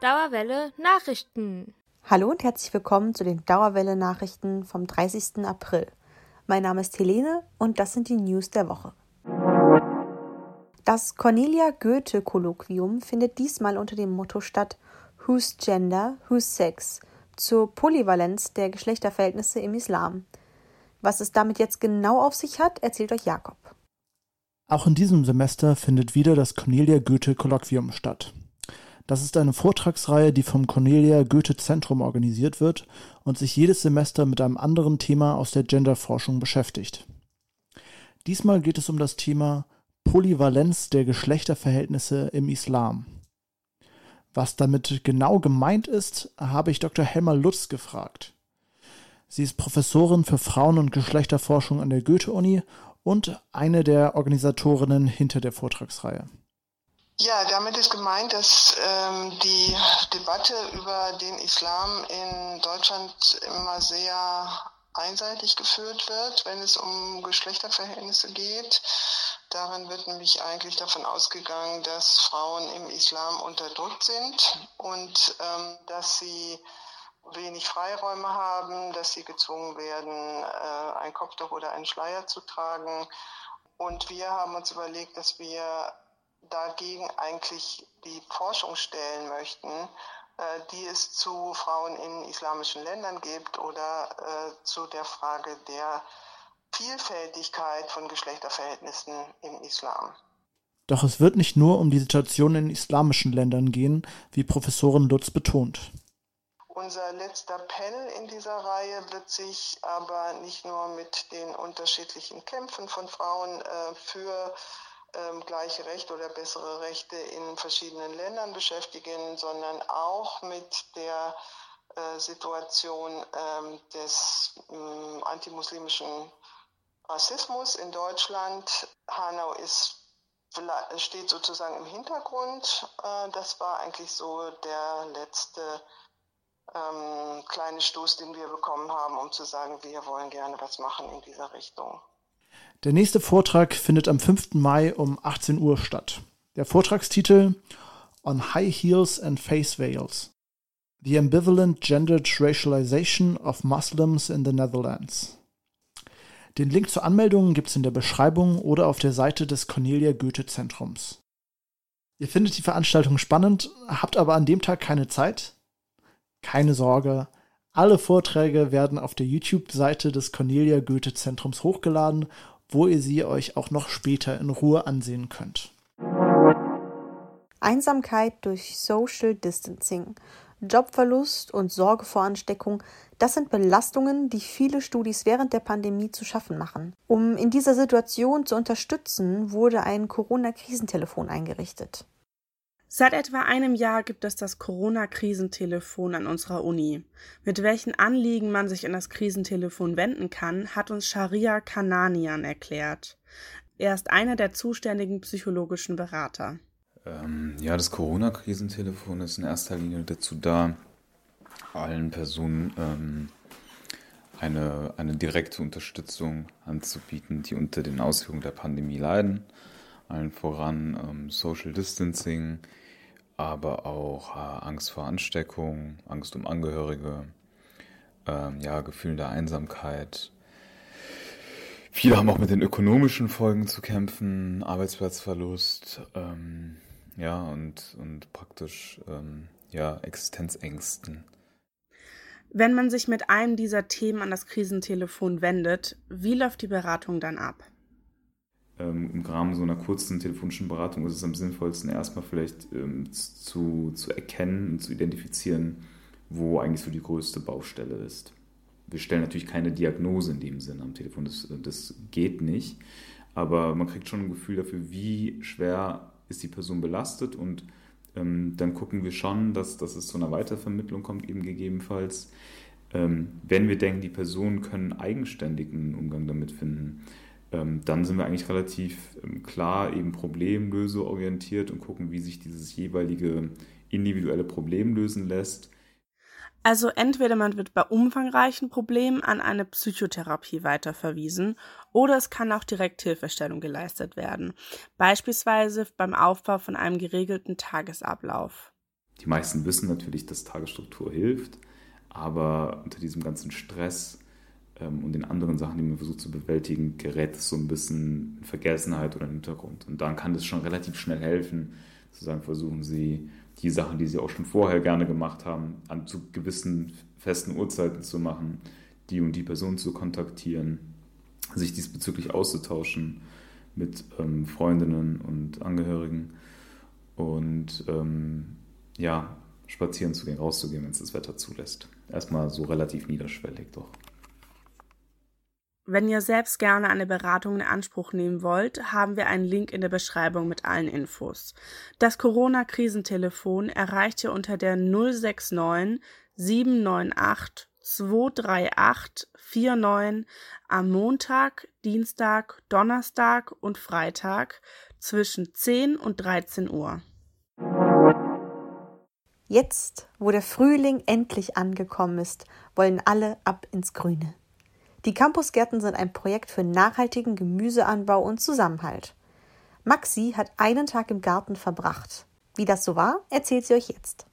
Dauerwelle Nachrichten. Hallo und herzlich willkommen zu den Dauerwelle Nachrichten vom 30. April. Mein Name ist Helene und das sind die News der Woche. Das Cornelia Goethe Kolloquium findet diesmal unter dem Motto statt Whose Gender, Whose Sex zur Polyvalenz der Geschlechterverhältnisse im Islam. Was es damit jetzt genau auf sich hat, erzählt euch Jakob. Auch in diesem Semester findet wieder das Cornelia Goethe Kolloquium statt. Das ist eine Vortragsreihe, die vom Cornelia Goethe Zentrum organisiert wird und sich jedes Semester mit einem anderen Thema aus der Genderforschung beschäftigt. Diesmal geht es um das Thema Polyvalenz der Geschlechterverhältnisse im Islam. Was damit genau gemeint ist, habe ich Dr. Helma Lutz gefragt. Sie ist Professorin für Frauen- und Geschlechterforschung an der Goethe-Uni und eine der Organisatorinnen hinter der Vortragsreihe. Ja, damit ist gemeint, dass ähm, die Debatte über den Islam in Deutschland immer sehr einseitig geführt wird, wenn es um Geschlechterverhältnisse geht. Darin wird nämlich eigentlich davon ausgegangen, dass Frauen im Islam unterdrückt sind und ähm, dass sie wenig Freiräume haben, dass sie gezwungen werden, äh, ein Kopftuch oder einen Schleier zu tragen. Und wir haben uns überlegt, dass wir dagegen eigentlich die Forschung stellen möchten, äh, die es zu Frauen in islamischen Ländern gibt oder äh, zu der Frage der Vielfältigkeit von Geschlechterverhältnissen im Islam. Doch es wird nicht nur um die Situation in islamischen Ländern gehen, wie Professorin Lutz betont. Unser letzter Panel in dieser Reihe wird sich aber nicht nur mit den unterschiedlichen Kämpfen von Frauen äh, für ähm, gleiche Rechte oder bessere Rechte in verschiedenen Ländern beschäftigen, sondern auch mit der äh, Situation ähm, des ähm, antimuslimischen Rassismus in Deutschland. Hanau ist steht sozusagen im Hintergrund. Äh, das war eigentlich so der letzte ähm, kleine Stoß, den wir bekommen haben, um zu sagen, wir wollen gerne was machen in dieser Richtung. Der nächste Vortrag findet am 5. Mai um 18 Uhr statt. Der Vortragstitel On High Heels and Face Veils. The Ambivalent Gendered Racialization of Muslims in the Netherlands. Den Link zur Anmeldung gibt es in der Beschreibung oder auf der Seite des Cornelia Goethe Zentrums. Ihr findet die Veranstaltung spannend, habt aber an dem Tag keine Zeit? Keine Sorge, alle Vorträge werden auf der YouTube-Seite des Cornelia Goethe Zentrums hochgeladen wo ihr sie euch auch noch später in Ruhe ansehen könnt. Einsamkeit durch Social Distancing, Jobverlust und Sorge vor Ansteckung, das sind Belastungen, die viele Studis während der Pandemie zu schaffen machen. Um in dieser Situation zu unterstützen, wurde ein Corona-Krisentelefon eingerichtet. Seit etwa einem Jahr gibt es das Corona-Krisentelefon an unserer Uni. Mit welchen Anliegen man sich an das Krisentelefon wenden kann, hat uns Sharia Kananian erklärt. Er ist einer der zuständigen psychologischen Berater. Ähm, ja, das Corona-Krisentelefon ist in erster Linie dazu da, allen Personen ähm, eine, eine direkte Unterstützung anzubieten, die unter den Auswirkungen der Pandemie leiden. Allen voran ähm, Social Distancing, aber auch äh, Angst vor Ansteckung, Angst um Angehörige, ähm, ja, Gefühl der Einsamkeit. Viele haben auch mit den ökonomischen Folgen zu kämpfen, Arbeitsplatzverlust, ähm, ja, und, und praktisch, ähm, ja, Existenzängsten. Wenn man sich mit einem dieser Themen an das Krisentelefon wendet, wie läuft die Beratung dann ab? Ähm, im Rahmen so einer kurzen telefonischen Beratung ist es am sinnvollsten, erstmal vielleicht ähm, zu, zu erkennen und zu identifizieren, wo eigentlich so die größte Baustelle ist. Wir stellen natürlich keine Diagnose in dem Sinne am Telefon, das, das geht nicht, aber man kriegt schon ein Gefühl dafür, wie schwer ist die Person belastet und ähm, dann gucken wir schon, dass, dass es zu einer Weitervermittlung kommt, eben gegebenenfalls. Ähm, wenn wir denken, die Personen können eigenständigen Umgang damit finden, dann sind wir eigentlich relativ ähm, klar eben problemlöseorientiert und gucken, wie sich dieses jeweilige individuelle Problem lösen lässt. Also entweder man wird bei umfangreichen Problemen an eine Psychotherapie weiterverwiesen oder es kann auch direkt Hilfestellung geleistet werden, beispielsweise beim Aufbau von einem geregelten Tagesablauf. Die meisten wissen natürlich, dass Tagesstruktur hilft, aber unter diesem ganzen Stress ähm, und den anderen Sachen, die man versucht zu bewältigen, gerät es so ein bisschen in Vergessenheit oder in den Hintergrund. Und dann kann das schon relativ schnell helfen, zu sagen, versuchen Sie die Sachen, die Sie auch schon vorher gerne gemacht haben, an zu gewissen festen Uhrzeiten zu machen, die und die Person zu kontaktieren, sich diesbezüglich auszutauschen mit ähm, Freundinnen und Angehörigen und ähm, ja, spazieren zu gehen, rauszugehen, wenn es das Wetter zulässt. Erstmal so relativ niederschwellig doch. Wenn ihr selbst gerne eine Beratung in Anspruch nehmen wollt, haben wir einen Link in der Beschreibung mit allen Infos. Das Corona-Krisentelefon erreicht ihr unter der 069 798 238 49 am Montag, Dienstag, Donnerstag und Freitag zwischen 10 und 13 Uhr. Jetzt, wo der Frühling endlich angekommen ist, wollen alle ab ins Grüne. Die Campusgärten sind ein Projekt für nachhaltigen Gemüseanbau und Zusammenhalt. Maxi hat einen Tag im Garten verbracht. Wie das so war, erzählt sie euch jetzt.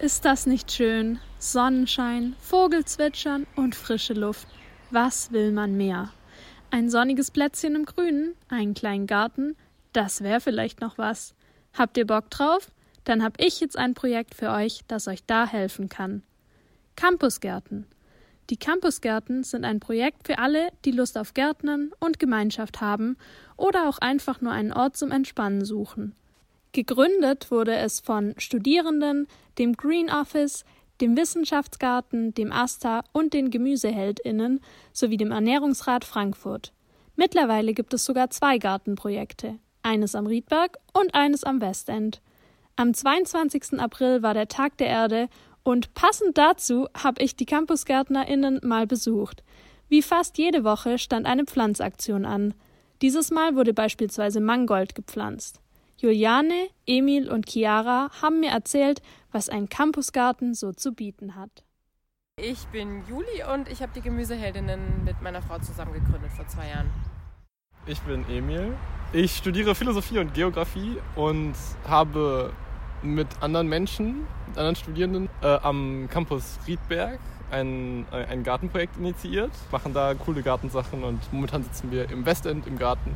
Ist das nicht schön? Sonnenschein, Vogelzwitschern und frische Luft. Was will man mehr? Ein sonniges Plätzchen im Grünen, einen kleinen Garten, das wäre vielleicht noch was. Habt ihr Bock drauf? Dann hab ich jetzt ein Projekt für euch, das euch da helfen kann. Campusgärten. Die Campusgärten sind ein Projekt für alle, die Lust auf Gärtnern und Gemeinschaft haben oder auch einfach nur einen Ort zum Entspannen suchen. Gegründet wurde es von Studierenden, dem Green Office, dem Wissenschaftsgarten, dem AStA und den Gemüseheldinnen sowie dem Ernährungsrat Frankfurt. Mittlerweile gibt es sogar zwei Gartenprojekte, eines am Riedberg und eines am Westend. Am 22. April war der Tag der Erde und passend dazu habe ich die Campusgärtnerinnen mal besucht. Wie fast jede Woche stand eine Pflanzaktion an. Dieses Mal wurde beispielsweise Mangold gepflanzt. Juliane, Emil und Chiara haben mir erzählt, was ein Campusgarten so zu bieten hat. Ich bin Juli und ich habe die Gemüseheldinnen mit meiner Frau zusammen gegründet vor zwei Jahren. Ich bin Emil. Ich studiere Philosophie und Geografie und habe mit anderen Menschen, mit anderen Studierenden äh, am Campus Riedberg ein, ein Gartenprojekt initiiert, machen da coole Gartensachen und momentan sitzen wir im Westend im Garten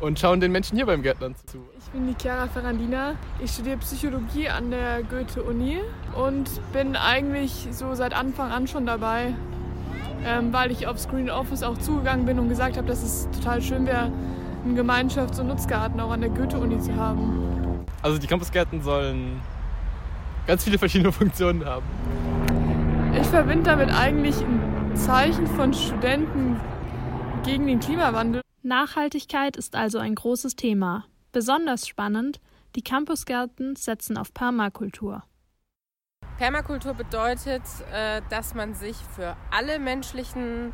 und schauen den Menschen hier beim Gärtnern zu. Ich bin die Chiara Ferrandina. Ich studiere Psychologie an der Goethe-Uni und bin eigentlich so seit Anfang an schon dabei, ähm, weil ich auf Screen Office auch zugegangen bin und gesagt habe, dass es total schön wäre, einen Gemeinschafts- und Nutzgarten auch an der Goethe-Uni zu haben. Also die Campusgärten sollen ganz viele verschiedene Funktionen haben. Ich verbinde damit eigentlich ein Zeichen von Studenten gegen den Klimawandel. Nachhaltigkeit ist also ein großes Thema. Besonders spannend, die Campusgärten setzen auf Permakultur. Permakultur bedeutet, äh, dass man sich für alle menschlichen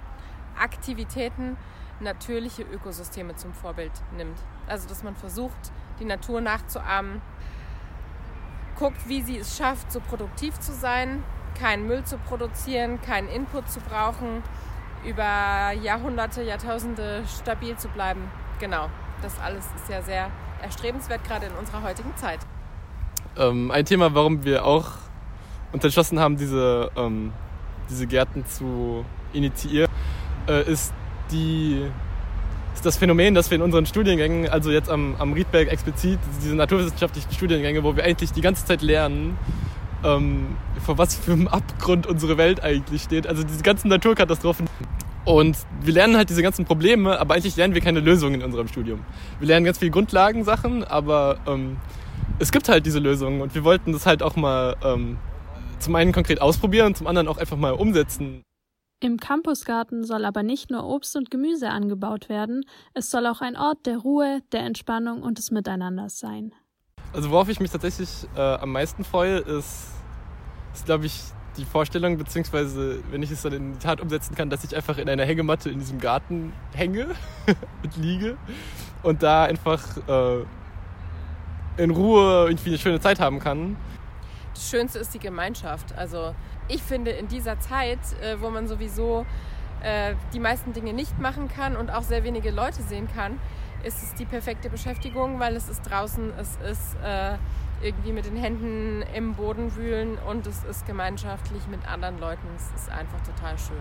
Aktivitäten natürliche Ökosysteme zum Vorbild nimmt. Also dass man versucht, die Natur nachzuahmen, guckt, wie sie es schafft, so produktiv zu sein, keinen Müll zu produzieren, keinen Input zu brauchen, über Jahrhunderte, Jahrtausende stabil zu bleiben. Genau, das alles ist ja sehr erstrebenswert, gerade in unserer heutigen Zeit. Ähm, ein Thema, warum wir auch uns entschlossen haben, diese, ähm, diese Gärten zu initiieren, äh, ist die ist das Phänomen, dass wir in unseren Studiengängen, also jetzt am, am Riedberg explizit, diese naturwissenschaftlichen Studiengänge, wo wir eigentlich die ganze Zeit lernen, ähm, vor was für einem Abgrund unsere Welt eigentlich steht. Also diese ganzen Naturkatastrophen. Und wir lernen halt diese ganzen Probleme, aber eigentlich lernen wir keine Lösungen in unserem Studium. Wir lernen ganz viele Grundlagensachen, aber ähm, es gibt halt diese Lösungen und wir wollten das halt auch mal ähm, zum einen konkret ausprobieren und zum anderen auch einfach mal umsetzen. Im Campusgarten soll aber nicht nur Obst und Gemüse angebaut werden, es soll auch ein Ort der Ruhe, der Entspannung und des Miteinanders sein. Also worauf ich mich tatsächlich äh, am meisten freue, ist, ist glaube ich, die Vorstellung, beziehungsweise wenn ich es dann in die Tat umsetzen kann, dass ich einfach in einer Hängematte in diesem Garten hänge und liege und da einfach äh, in Ruhe irgendwie eine schöne Zeit haben kann. Das Schönste ist die Gemeinschaft. Also ich finde, in dieser Zeit, äh, wo man sowieso äh, die meisten Dinge nicht machen kann und auch sehr wenige Leute sehen kann, ist es die perfekte Beschäftigung, weil es ist draußen, es ist äh, irgendwie mit den Händen im Boden wühlen und es ist gemeinschaftlich mit anderen Leuten. Es ist einfach total schön.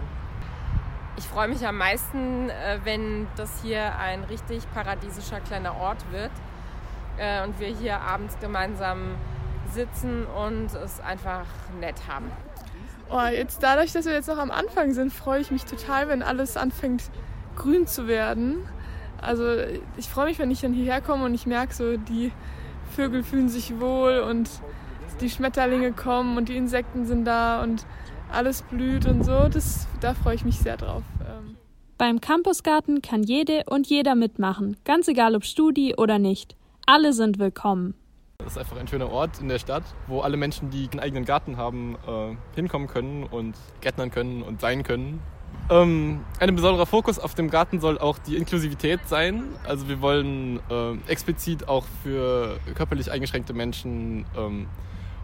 Ich freue mich am meisten, äh, wenn das hier ein richtig paradiesischer kleiner Ort wird äh, und wir hier abends gemeinsam sitzen und es einfach nett haben. Oh, jetzt dadurch, dass wir jetzt noch am Anfang sind, freue ich mich total, wenn alles anfängt grün zu werden. Also ich freue mich, wenn ich dann hierher komme und ich merke so, die Vögel fühlen sich wohl und die Schmetterlinge kommen und die Insekten sind da und alles blüht und so. Das, da freue ich mich sehr drauf. Ähm. Beim Campusgarten kann jede und jeder mitmachen, ganz egal ob Studi oder nicht. Alle sind willkommen. Das ist einfach ein schöner Ort in der Stadt, wo alle Menschen, die einen eigenen Garten haben, äh, hinkommen können und gärtnern können und sein können. Ähm, ein besonderer Fokus auf dem Garten soll auch die Inklusivität sein. Also wir wollen äh, explizit auch für körperlich eingeschränkte Menschen ähm,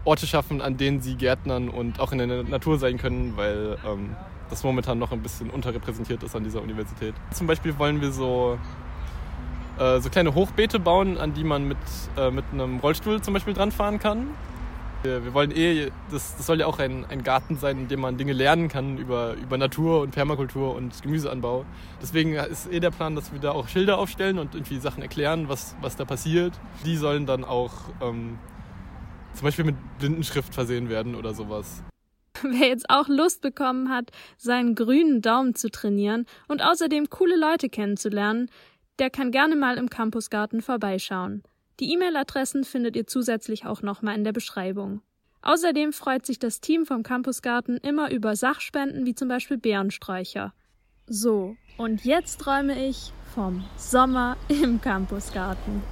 Orte schaffen, an denen sie gärtnern und auch in der Natur sein können, weil ähm, das momentan noch ein bisschen unterrepräsentiert ist an dieser Universität. Zum Beispiel wollen wir so äh, so kleine Hochbeete bauen, an die man mit, äh, mit einem Rollstuhl zum Beispiel dran fahren kann. Wir, wir wollen eh, das, das soll ja auch ein, ein Garten sein, in dem man Dinge lernen kann über, über Natur und Permakultur und Gemüseanbau. Deswegen ist eh der Plan, dass wir da auch Schilder aufstellen und irgendwie Sachen erklären, was, was da passiert. Die sollen dann auch ähm, zum Beispiel mit Blindenschrift versehen werden oder sowas. Wer jetzt auch Lust bekommen hat, seinen grünen Daumen zu trainieren und außerdem coole Leute kennenzulernen, der kann gerne mal im Campusgarten vorbeischauen. Die E-Mail-Adressen findet ihr zusätzlich auch nochmal in der Beschreibung. Außerdem freut sich das Team vom Campusgarten immer über Sachspenden wie zum Beispiel Bärensträucher. So, und jetzt träume ich vom Sommer im Campusgarten.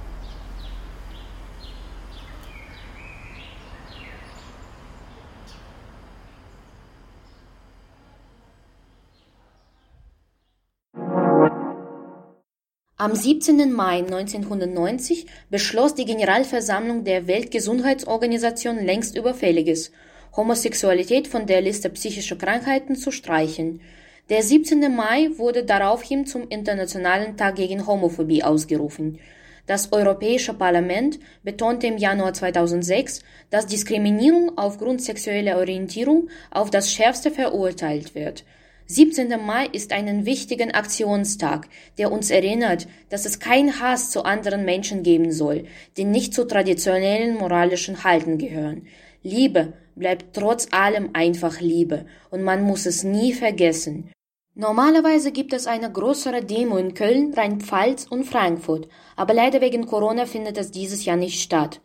Am 17. Mai 1990 beschloss die Generalversammlung der Weltgesundheitsorganisation längst Überfälliges, Homosexualität von der Liste psychischer Krankheiten zu streichen. Der 17. Mai wurde daraufhin zum Internationalen Tag gegen Homophobie ausgerufen. Das Europäische Parlament betonte im Januar 2006, dass Diskriminierung aufgrund sexueller Orientierung auf das Schärfste verurteilt wird. 17. Mai ist ein wichtiger Aktionstag, der uns erinnert, dass es keinen Hass zu anderen Menschen geben soll, die nicht zu traditionellen moralischen Halten gehören. Liebe bleibt trotz allem einfach Liebe und man muss es nie vergessen. Normalerweise gibt es eine größere Demo in Köln, Rheinpfalz und Frankfurt, aber leider wegen Corona findet es dieses Jahr nicht statt.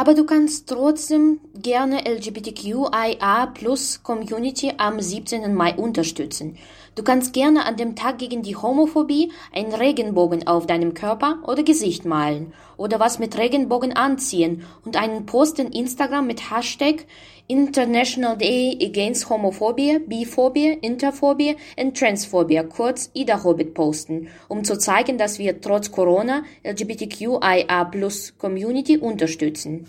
Aber du kannst trotzdem gerne LGBTQIA Plus Community am 17. Mai unterstützen. Du kannst gerne an dem Tag gegen die Homophobie einen Regenbogen auf deinem Körper oder Gesicht malen oder was mit Regenbogen anziehen und einen Post in Instagram mit Hashtag International Day Against Homophobia, Biphobia, Interphobia und Transphobia, kurz Ida Hobbit posten, um zu zeigen, dass wir trotz Corona LGBTQIA Plus Community unterstützen.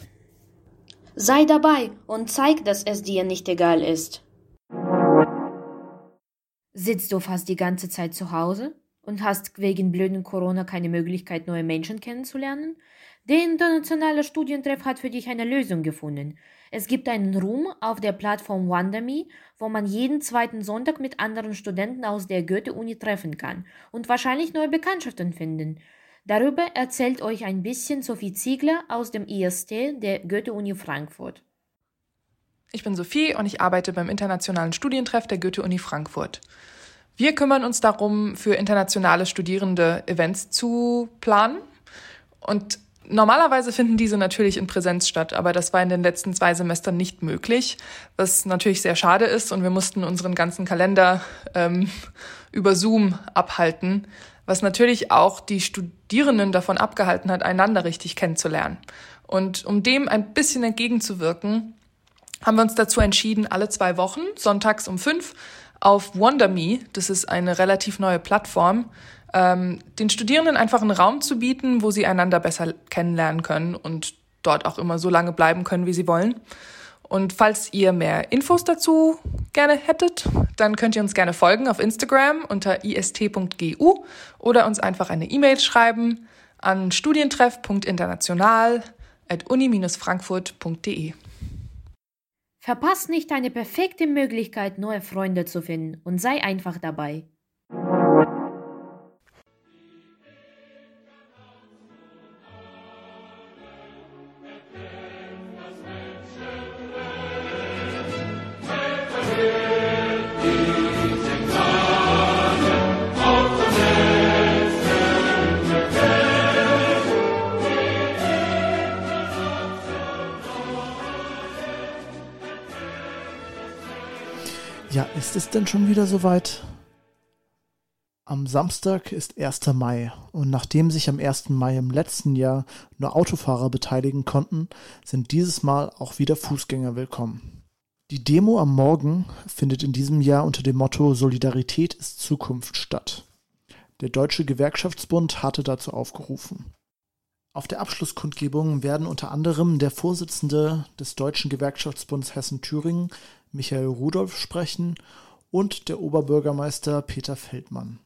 Sei dabei und zeig, dass es dir nicht egal ist. Sitzt du fast die ganze Zeit zu Hause und hast wegen blöden Corona keine Möglichkeit, neue Menschen kennenzulernen? Der internationale Studientreff hat für dich eine Lösung gefunden. Es gibt einen Room auf der Plattform WonderMe, wo man jeden zweiten Sonntag mit anderen Studenten aus der Goethe-Uni treffen kann und wahrscheinlich neue Bekanntschaften finden. Darüber erzählt euch ein bisschen Sophie Ziegler aus dem IST der Goethe-Uni Frankfurt. Ich bin Sophie und ich arbeite beim Internationalen Studientreff der Goethe-Uni Frankfurt. Wir kümmern uns darum, für internationale Studierende Events zu planen. Und normalerweise finden diese natürlich in Präsenz statt, aber das war in den letzten zwei Semestern nicht möglich, was natürlich sehr schade ist. Und wir mussten unseren ganzen Kalender ähm, über Zoom abhalten, was natürlich auch die Studierenden davon abgehalten hat, einander richtig kennenzulernen. Und um dem ein bisschen entgegenzuwirken, haben wir uns dazu entschieden, alle zwei Wochen, sonntags um fünf, auf WonderMe, das ist eine relativ neue Plattform, ähm, den Studierenden einfach einen Raum zu bieten, wo sie einander besser kennenlernen können und dort auch immer so lange bleiben können, wie sie wollen. Und falls ihr mehr Infos dazu gerne hättet, dann könnt ihr uns gerne folgen auf Instagram unter ist.gu oder uns einfach eine E-Mail schreiben an studientreff.international.uni-frankfurt.de. Verpasst nicht eine perfekte Möglichkeit, neue Freunde zu finden und sei einfach dabei. Ja, ist es denn schon wieder soweit? Am Samstag ist 1. Mai und nachdem sich am 1. Mai im letzten Jahr nur Autofahrer beteiligen konnten, sind dieses Mal auch wieder Fußgänger willkommen. Die Demo am Morgen findet in diesem Jahr unter dem Motto Solidarität ist Zukunft statt. Der Deutsche Gewerkschaftsbund hatte dazu aufgerufen. Auf der Abschlusskundgebung werden unter anderem der Vorsitzende des Deutschen Gewerkschaftsbunds Hessen-Thüringen, Michael Rudolph, sprechen und der Oberbürgermeister Peter Feldmann.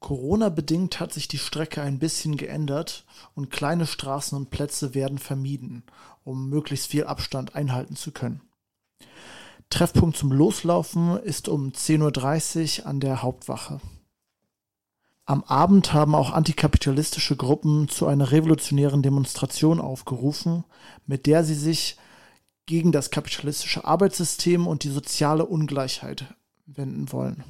Corona-bedingt hat sich die Strecke ein bisschen geändert und kleine Straßen und Plätze werden vermieden, um möglichst viel Abstand einhalten zu können. Treffpunkt zum Loslaufen ist um 10.30 Uhr an der Hauptwache. Am Abend haben auch antikapitalistische Gruppen zu einer revolutionären Demonstration aufgerufen, mit der sie sich gegen das kapitalistische Arbeitssystem und die soziale Ungleichheit wenden wollen.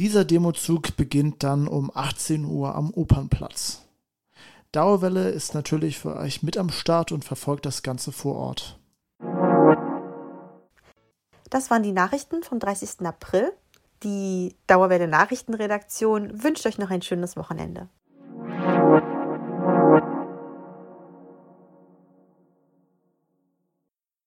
Dieser Demozug beginnt dann um 18 Uhr am Opernplatz. Dauerwelle ist natürlich für euch mit am Start und verfolgt das Ganze vor Ort. Das waren die Nachrichten vom 30. April. Die Dauerwelle Nachrichtenredaktion wünscht euch noch ein schönes Wochenende.